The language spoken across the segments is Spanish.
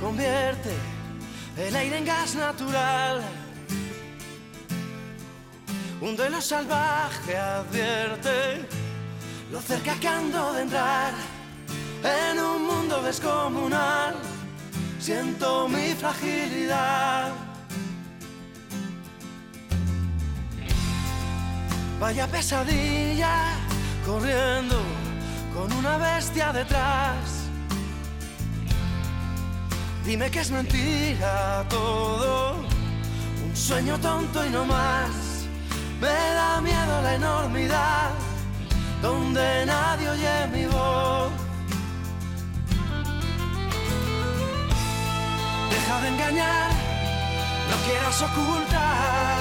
Convierte el aire en gas natural. Un duelo salvaje advierte lo cerca que ando de entrar en un mundo descomunal. Siento mi fragilidad. Vaya pesadilla corriendo con una bestia detrás. Dime que es mentira todo, un sueño tonto y no más. Me da miedo la enormidad, donde nadie oye mi voz. Deja de engañar, no quieras ocultar.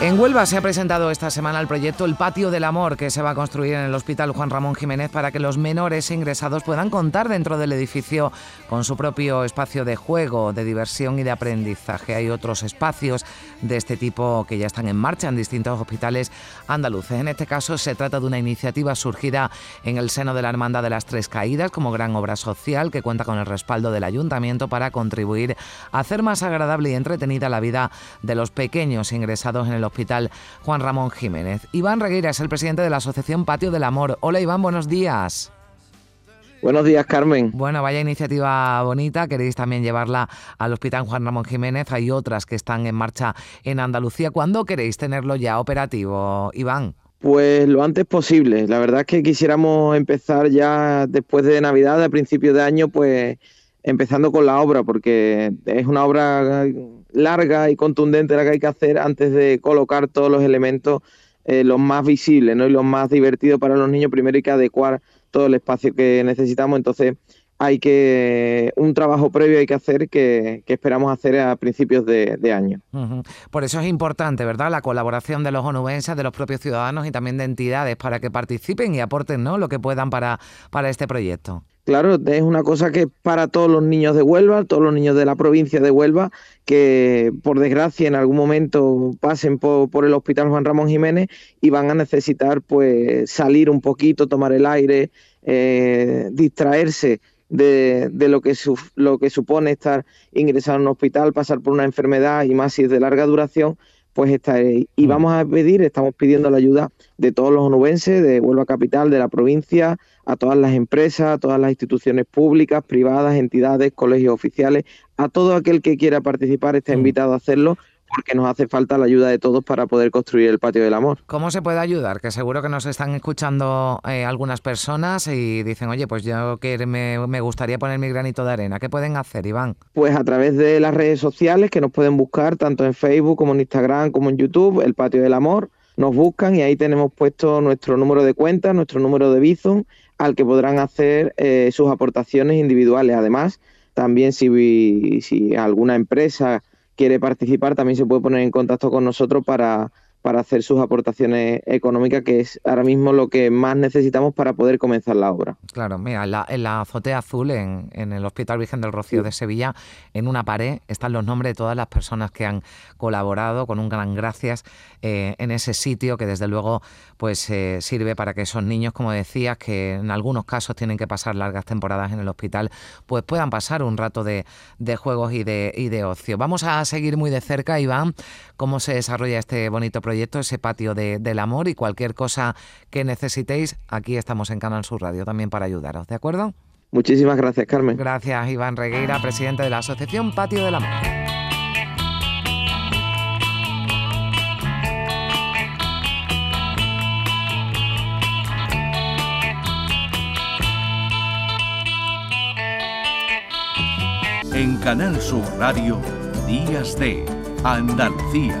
En Huelva se ha presentado esta semana el proyecto El Patio del Amor que se va a construir en el Hospital Juan Ramón Jiménez para que los menores ingresados puedan contar dentro del edificio con su propio espacio de juego, de diversión y de aprendizaje. Hay otros espacios de este tipo que ya están en marcha en distintos hospitales andaluces. En este caso se trata de una iniciativa surgida en el seno de la Hermandad de las Tres Caídas como gran obra social que cuenta con el respaldo del ayuntamiento para contribuir a hacer más agradable y entretenida la vida de los pequeños ingresados en el Hospital Juan Ramón Jiménez. Iván Regueira es el presidente de la Asociación Patio del Amor. Hola Iván, buenos días. Buenos días, Carmen. Bueno, vaya iniciativa bonita. Queréis también llevarla al Hospital Juan Ramón Jiménez. Hay otras que están en marcha en Andalucía. ¿Cuándo queréis tenerlo ya operativo, Iván? Pues lo antes posible. La verdad es que quisiéramos empezar ya después de Navidad, a principios de año, pues empezando con la obra, porque es una obra larga y contundente la que hay que hacer antes de colocar todos los elementos, eh, los más visibles ¿no? y los más divertidos para los niños. Primero hay que adecuar todo el espacio que necesitamos, entonces hay que un trabajo previo hay que hacer que, que esperamos hacer a principios de, año. Por eso es importante, ¿verdad? La colaboración de los onubenses, de los propios ciudadanos y también de entidades para que participen y aporten ¿no? lo que puedan para, para este proyecto. Claro, es una cosa que para todos los niños de Huelva, todos los niños de la provincia de Huelva, que por desgracia en algún momento pasen por, por el Hospital Juan Ramón Jiménez y van a necesitar pues salir un poquito, tomar el aire, eh, distraerse de, de lo, que su- lo que supone estar ingresado en un hospital, pasar por una enfermedad y más si es de larga duración, pues estar ahí. Y Mm. vamos a pedir, estamos pidiendo la ayuda de todos los onubenses, de Huelva Capital, de la provincia, a todas las empresas, a todas las instituciones públicas, privadas, entidades, colegios oficiales, a todo aquel que quiera participar está Mm. invitado a hacerlo porque nos hace falta la ayuda de todos para poder construir el patio del amor. ¿Cómo se puede ayudar? Que seguro que nos están escuchando eh, algunas personas y dicen, oye, pues yo que me, me gustaría poner mi granito de arena. ¿Qué pueden hacer, Iván? Pues a través de las redes sociales que nos pueden buscar tanto en Facebook como en Instagram como en YouTube, el patio del amor, nos buscan y ahí tenemos puesto nuestro número de cuenta, nuestro número de Bizum, al que podrán hacer eh, sus aportaciones individuales. Además, también si, si alguna empresa quiere participar, también se puede poner en contacto con nosotros para, para hacer sus aportaciones económicas, que es ahora mismo lo que más necesitamos para poder comenzar la obra. Claro, mira, en la, en la azotea azul en, en el Hospital Virgen del Rocío de Sevilla, en una pared están los nombres de todas las personas que han colaborado con un gran gracias eh, en ese sitio que desde luego pues eh, sirve para que esos niños, como decías, que en algunos casos tienen que pasar largas temporadas en el hospital, pues puedan pasar un rato de, de juegos y de, y de ocio. Vamos a seguir muy de cerca, Iván, cómo se desarrolla este bonito proyecto, ese patio de- del amor y cualquier cosa que necesitéis, aquí estamos en Canal Sur Radio también para ayudaros, ¿de acuerdo? Muchísimas gracias, Carmen. Gracias, Iván Regueira, presidente de la Asociación Patio del Amor. En Canal Sur Radio, Días de Andalucía,